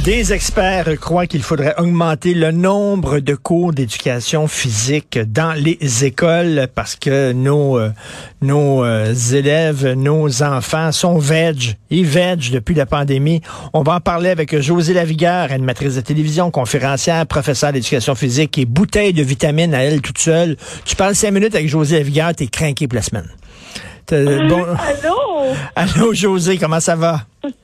Des experts croient qu'il faudrait augmenter le nombre de cours d'éducation physique dans les écoles parce que nos euh, nos euh, élèves, nos enfants sont veg, ils veg depuis la pandémie. On va en parler avec José Lavigueur, animatrice de télévision, conférencière, professeure d'éducation physique et bouteille de vitamines à elle toute seule. Tu parles cinq minutes avec José Lavigueur, t'es craqué pour la semaine. Bon... Allô? Allô, José, comment ça va?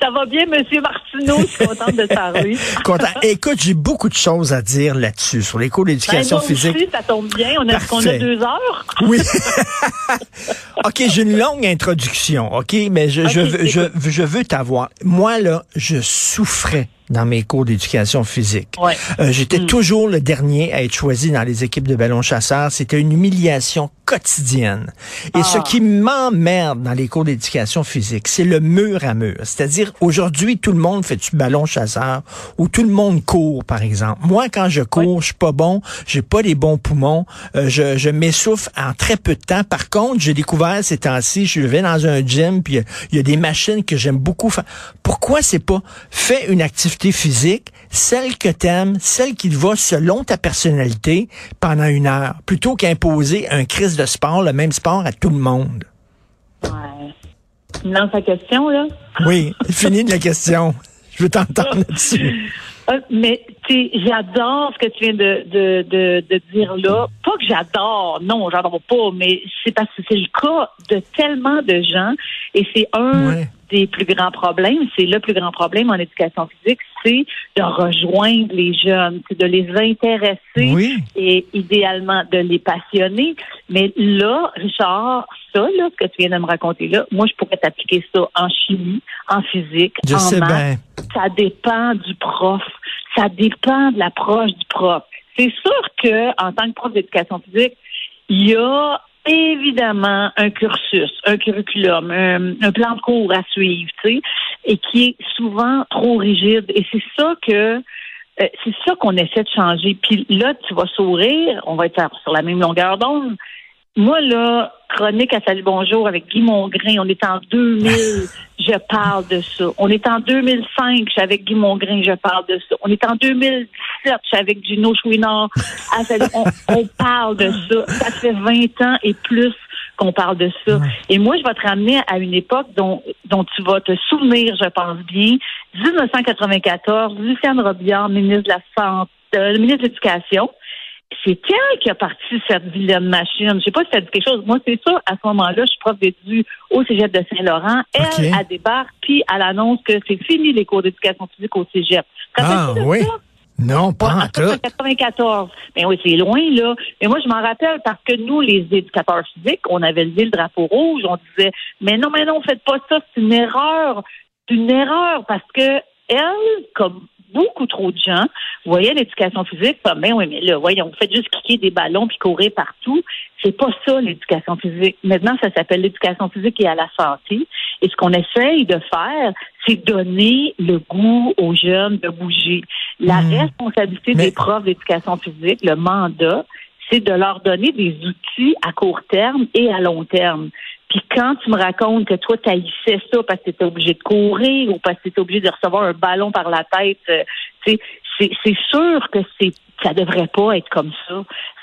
Ça va bien, Monsieur Martineau. Je suis contente de parler. Content. Écoute, j'ai beaucoup de choses à dire là-dessus, sur les cours d'éducation ben, physique. Aussi, ça tombe bien. On a, qu'on a deux heures. Oui. OK, j'ai une longue introduction, OK? Mais je, je, je, je veux t'avoir. Moi, là, je souffrais dans mes cours d'éducation physique. Euh, J'étais mm. toujours le dernier à être choisi dans les équipes de ballon chasseurs. C'était une humiliation quotidienne. Et ce ah. qui m'emmerde dans les cours d'éducation physique, c'est le mur à mur. C'est-à-dire, aujourd'hui, tout le monde fait du ballon chasseur ou tout le monde court, par exemple. Moi, quand je cours, je suis pas bon, j'ai pas les bons poumons, euh, je, je m'essouffle en très peu de temps. Par contre, j'ai découvert ces temps-ci, je vais dans un gym, puis il y a des machines que j'aime beaucoup. Pourquoi c'est pas fait une activité physique, celle que t'aimes, celle qui te va selon ta personnalité pendant une heure, plutôt qu'imposer un crise de sport, le même sport à tout le monde. Ouais. Non, ta question, là? Oui, fini de la question. Je veux t'entendre là-dessus. Euh, mais tu j'adore ce que tu viens de, de, de, de, dire là. Pas que j'adore, non, j'adore pas, mais c'est parce que c'est le cas de tellement de gens et c'est un des plus grands problèmes, c'est le plus grand problème en éducation physique, c'est de rejoindre les jeunes, c'est de les intéresser et idéalement de les passionner. Mais là, Richard, ça, là, ce que tu viens de me raconter là, moi, je pourrais t'appliquer ça en chimie, en physique, en maths. Ça dépend du prof. Ça dépend de l'approche du prof. C'est sûr que, en tant que prof d'éducation physique, il y a évidemment un cursus, un curriculum, un, plan de cours à suivre, tu sais, et qui est souvent trop rigide. Et c'est ça que euh, c'est ça qu'on essaie de changer. Puis là, tu vas sourire, on va être sur la même longueur d'onde. Moi, là, chronique à Salut Bonjour avec Guy Mongrain, on est en 2000, je parle de ça. On est en 2005, je suis avec Guy Mongrain, je parle de ça. On est en 2017, je suis avec Gino Chouinard. On, on parle de ça. Ça fait 20 ans et plus qu'on parle de ça. Et moi, je vais te ramener à une époque dont, dont tu vas te souvenir, je pense bien. 1994, Luciane Robillard, ministre de la Santé, euh, ministre de l'Éducation, c'est elle qui a parti cette vilaine machine? Je sais pas si ça dit quelque chose. Moi, c'est ça, à ce moment-là, je suis prof d'édu au cégep de Saint-Laurent. Elle, a débarque, puis elle annonce que c'est fini les cours d'éducation physique au cégep. ah, oui. Non, pas en, tout. 94. Mais oui, c'est loin, là. Mais moi, je m'en rappelle parce que nous, les éducateurs physiques, on avait levé le drapeau rouge. On disait, mais non, mais non, faites pas ça. C'est une erreur. C'est une erreur parce que elle, comme beaucoup trop de gens voyaient l'éducation physique comme, ben oui, mais là, voyons, vous faites juste cliquer des ballons puis courir partout. C'est pas ça, l'éducation physique. Maintenant, ça s'appelle l'éducation physique et à la santé. Et ce qu'on essaye de faire, c'est donner le goût aux jeunes de bouger. La hmm. responsabilité des profs d'éducation physique, le mandat, c'est de leur donner des outils à court terme et à long terme. Puis quand tu me racontes que toi, tu haïssais ça parce que tu étais obligé de courir ou parce que tu étais obligé de recevoir un ballon par la tête, euh, c'est sûr que c'est ça devrait pas être comme ça.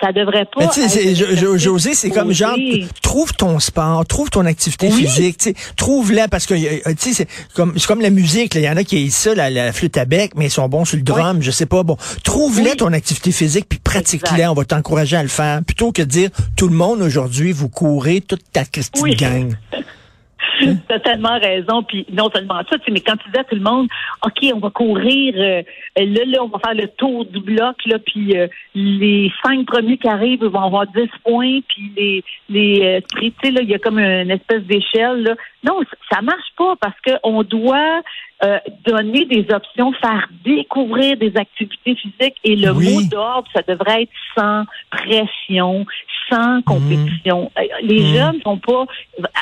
Ça devrait pas. Mais José, c'est comme genre, trouve ton sport, trouve ton activité physique, trouve-la parce que euh, tu sais, c'est comme c'est comme la musique. Il y en a qui aiment ça, la, flûte à bec, mais ils sont bons sur le drum. Je sais pas. Bon, trouve-la ton activité physique puis pratique-la. On va t'encourager à le faire plutôt que de dire tout le monde aujourd'hui vous courez toute ta Christine gang. T'as tellement raison. Puis non seulement ça, mais quand tu dis à tout le monde, OK, on va courir, euh, là, là, on va faire le tour du bloc, là, puis euh, les cinq premiers qui arrivent vont avoir 10 points, puis les les euh, tu sais, là, il y a comme une espèce d'échelle. Là. Non, ça marche pas parce qu'on doit euh, donner des options, faire découvrir des activités physiques et le mot d'ordre, ça devrait être sans pression, sans compétition. Mhm. Euh, les mhm. jeunes sont pas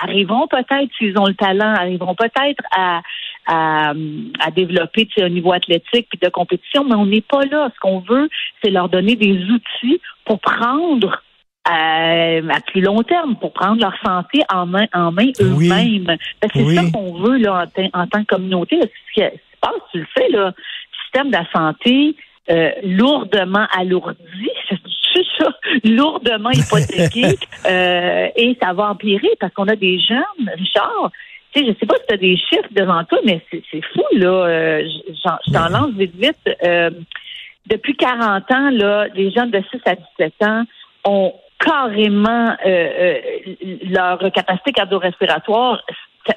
arriveront peut-être s'ils ont le talent, arriveront peut-être à à, à développer au niveau athlétique puis de compétition, mais on n'est pas là. Ce qu'on veut, c'est leur donner des outils pour prendre à, plus long terme pour prendre leur santé en main, en main eux-mêmes. C'est ça qu'on veut là, en, tant que communauté. Ce qui se passe, tu le sais, là, le système de la santé euh, lourdement alourdi, ça, lourdement hypothéqué, euh, et ça va empirer parce qu'on a des jeunes, Richard, tu sais, je sais pas si tu as des chiffres devant toi, mais c'est fou, là. Euh, je t'en lance vite, vite. Euh, depuis 40 ans, là, les jeunes de 6 à 17 ans ont carrément euh, euh, leur capacité cardio-respiratoire,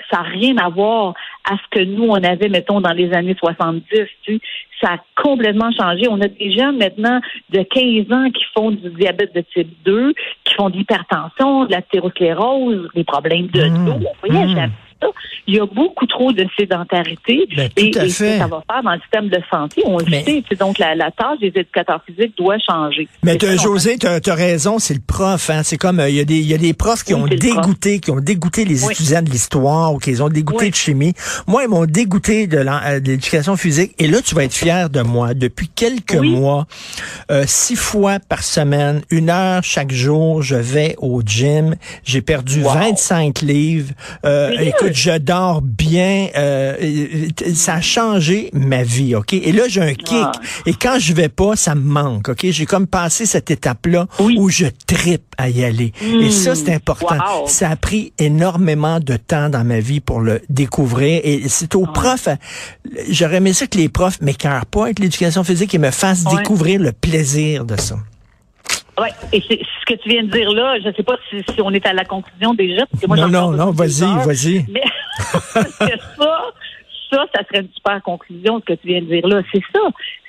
ça n'a rien à voir à ce que nous, on avait, mettons, dans les années 70. Tu Ça a complètement changé. On a des jeunes maintenant de 15 ans qui font du diabète de type 2, qui font de l'hypertension, de la thérosclérose, des problèmes de mmh. dos. Mmh il y a beaucoup trop de sédentarité ben, et, ça va faire dans le système de santé? On le sait. Donc, la, tâche des éducateurs physiques doit changer. Mais José, tu as, raison, c'est le prof. Hein. C'est comme, euh, il y, a des, y a des profs qui ont dégoûté, qui ont dégoûté les étudiants de l'histoire ou qui ont dégoûté de chimie. Moi, ils m'ont dégoûté de euh, l'éducation physique. Et là, tu vas être fier de moi. Depuis quelques mois, euh, six fois par semaine, une heure chaque jour, je vais au gym. J'ai perdu 25 livres. écoute, je dors bien. Euh, ça a changé ma vie, OK? Et là, j'ai un kick. Ah. Et quand je vais pas, ça me manque, OK? J'ai comme passé cette étape-là où je tripe à y aller. Et ça, c'est hmm. important. Ça a pris énormément de temps dans ma vie pour le découvrir. Et c'est aux profs, j'aurais aimé ça que les profs m'écœurent pas avec l'éducation physique et me fassent découvrir le plaisir de ça. Oui, et c'est ce que tu viens de dire là, je ne sais pas si, on est à la conclusion déjà. Parce que moi, non, non, non, vas-y, vas-y. Mais ça, ça, ça serait une super conclusion, ce que tu viens de dire là. C'est ça.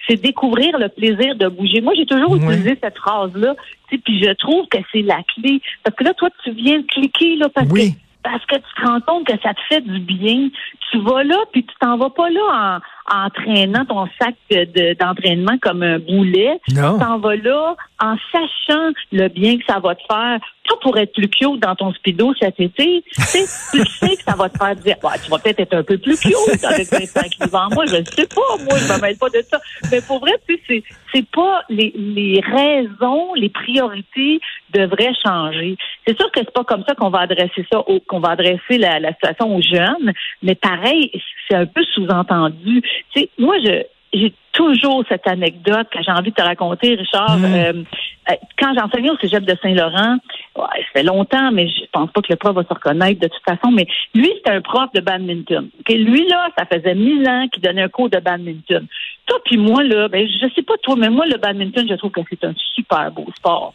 C'est découvrir le plaisir de bouger. Moi, j'ai toujours utilisé cette phrase-là, puis je trouve que c'est la clé. Parce que là, toi, tu viens de cliquer, là, parce que parce que tu te rends compte que ça te fait du bien. Tu vas là, puis tu t'en vas pas là en, entraînant ton sac d'entraînement comme un boulet. Non. Tu t'en vas là en sachant le bien que ça va te faire. Pas pour être plus cute dans ton speedo cet été. tu sais que ça va te faire dire, tu vas peut-être être un peu plus cute avec 25 livres en moi. Je ne sais pas, moi, je me mêle pas de ça. Mais pour vrai, tu sais, c'est pas les, les raisons, les priorités devraient changer. C'est sûr que c'est pas comme ça qu'on va adresser ça, qu'on va adresser la, la situation aux jeunes, mais pareil, c'est un peu sous-entendu. Tu sais, moi, je j'ai toujours cette anecdote que j'ai envie de te raconter, Richard. Mm. Euh, euh, quand j'enseignais au cégep de Saint-Laurent, ouais, ça fait longtemps, mais je pense pas que le prof va se reconnaître de toute façon, mais lui, c'était un prof de badminton. Lui, là, ça faisait mille ans qu'il donnait un cours de badminton. Toi puis moi, là, ben, je sais pas toi, mais moi, le badminton, je trouve que c'est un super beau sport.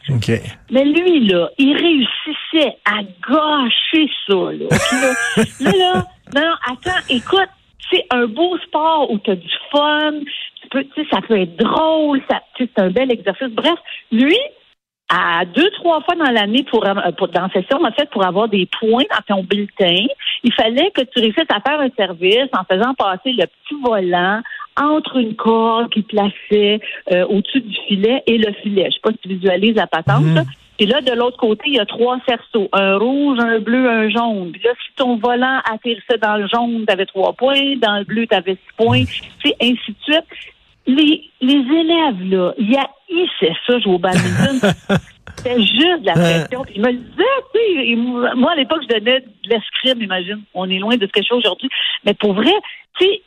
Mais lui, là, il réussissait à gâcher ça, là. là, là, non, non, attends, écoute, sport où tu as du fun, tu peux, ça peut être drôle, ça, c'est un bel exercice. Bref, lui, à deux, trois fois dans l'année pour, euh, pour dans session, en fait, pour avoir des points dans ton bulletin, il fallait que tu réussisses à faire un service en faisant passer le petit volant entre une corde qui plaçait euh, au-dessus du filet et le filet. Je sais pas si tu visualises la patente. Mhm. Et là, de l'autre côté, il y a trois cerceaux. Un rouge, un bleu, un jaune. Puis là, si ton volant atterrissait dans le jaune, tu avais trois points. Dans le bleu, tu avais six points. C'est ainsi de suite. Les, les élèves, là, ils haïssaient ça, jouer au badminton. C'était juste de la pression. Puis ils me le disaient, tu sais. Moi, à l'époque, je donnais de l'escrime, imagine. On est loin de ce que je fais aujourd'hui. Mais pour vrai, tu sais,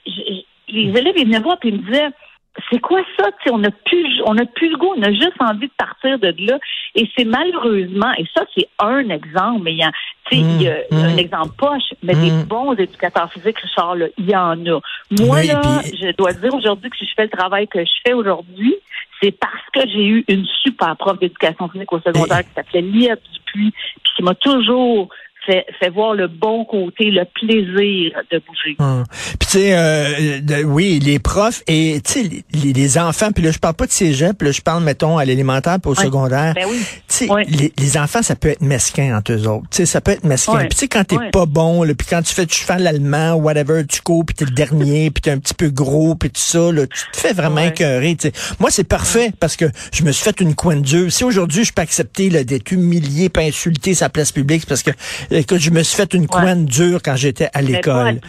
les élèves, ils venaient voir puis ils me disaient c'est quoi ça? on n'a plus, on a plus le goût, on a juste envie de partir de là. Et c'est malheureusement, et ça, c'est un exemple, mais il y a, il y a mmh, un mmh. exemple poche, mais des mmh. bons éducateurs physiques, Richard, là, il y en a. Moi, là, je dois dire aujourd'hui que si je fais le travail que je fais aujourd'hui, c'est parce que j'ai eu une super prof d'éducation physique au secondaire qui s'appelait Lia Dupuis, puis qui m'a toujours fait, voir le bon côté, le plaisir de bouger. Hum. Puis tu sais, euh, oui, les profs et tu sais les, enfants. Puis là, je parle pas de cégep. Là, je parle mettons à l'élémentaire puis au secondaire. Ben oui. Les, enfants, ça peut être mesquin entre eux autres. Tu sais, ça peut être mesquin. Puis tu sais, quand t'es pas bon, puis quand tu fais du cheval allemand, whatever, tu cours, puis t'es le dernier, puis t'es un petit peu gros, puis tout ça, là, tu te fais vraiment écœurer. Tu sais. Moi, c'est parfait parce que je me suis fait une coin de Si aujourd'hui je peux accepter d'être humilié, pas insulté sa place publique, parce que Écoute, je me suis fait une couenne dure quand j'étais à l'école.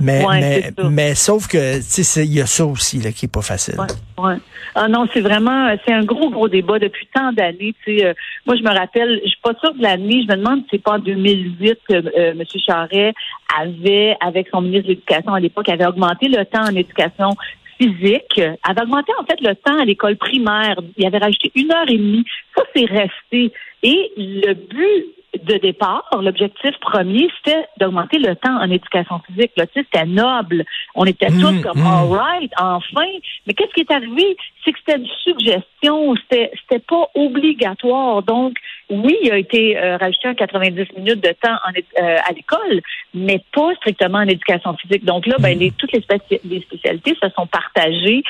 Mais, mais, mais, sauf que, tu sais, il y a ça aussi là, qui est pas facile. Ouais, Ah non, c'est vraiment, c'est un gros, gros débat depuis tant d'années. Tu sais, euh, Moi, je me rappelle, je suis pas sûre de l'année, je me demande si c'est pas en 2008 que euh, M. Charret avait, avec son ministre de l'Éducation à l'époque, avait augmenté le temps en éducation physique, avait augmenté en fait le temps à l'école primaire. Il avait rajouté une heure et demie. Ça, c'est resté. Et le but de départ, l'objectif premier, c'était d'augmenter le temps en éducation physique. Là, tu sais, c'était noble. On était tous mmh, comme, mmh. all right, enfin. Mais qu'est-ce qui est arrivé? C'est que c'était une suggestion. C'était, c'était pas obligatoire. Donc, oui, il a été euh, rajouté un 90 minutes de temps en, euh, à l'école, mais pas strictement en éducation physique. Donc là, ben, mmh. les, toutes les, les spécialités se sont partagées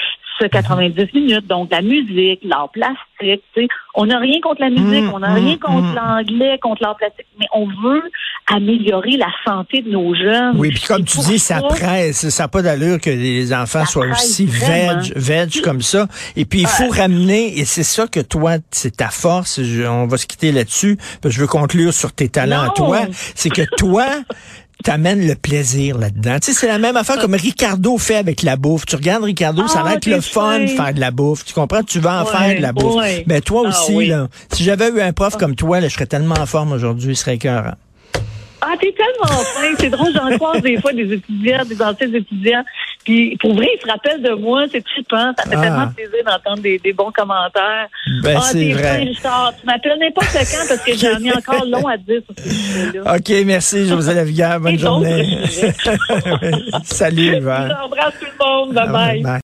90 minutes. Donc, la musique, l'art plastique, tu sais, on n'a rien contre la musique, mmh, on n'a rien mmh, contre mmh. l'anglais, contre l'art plastique, mais on veut améliorer la santé de nos jeunes. Oui, puis comme tu dis, ça, presse. Ça n'a pas d'allure que les enfants soient aussi veg, veg comme ça. Et puis, il faut ramener, et c'est ça que toi, c'est ta force, on va se quitter là-dessus, je veux conclure sur tes talents à toi, c'est que toi, t'amènes le plaisir là-dedans. Tu sais, c'est la même affaire comme Ricardo fait avec la bouffe. Tu regardes Ricardo, ça va ah, être le fun de faire de la bouffe. Tu comprends? Tu vas en faire de la bouffe. Mais ben, toi ah, aussi, là, si j'avais eu un prof comme toi, là, je serais tellement en forme aujourd'hui, il serait écœurant. Ah, t'es tellement fin. C'est drôle, j'en croise des fois des étudiants, des anciens étudiants. Puis pour vrai, ils se rappellent de moi. C'est trippant. Ça fait ah. tellement plaisir d'entendre des, des, bons commentaires. Ben, ah, c'est vrai. Richard. Tu m'appelles n'importe quand parce que j'en ai encore long à dire sur ce sujet-là. OK, merci, José Lavigueur. Bonne journée. Salut, Yvan. J'embrasse tout le monde. Bye-bye. bye.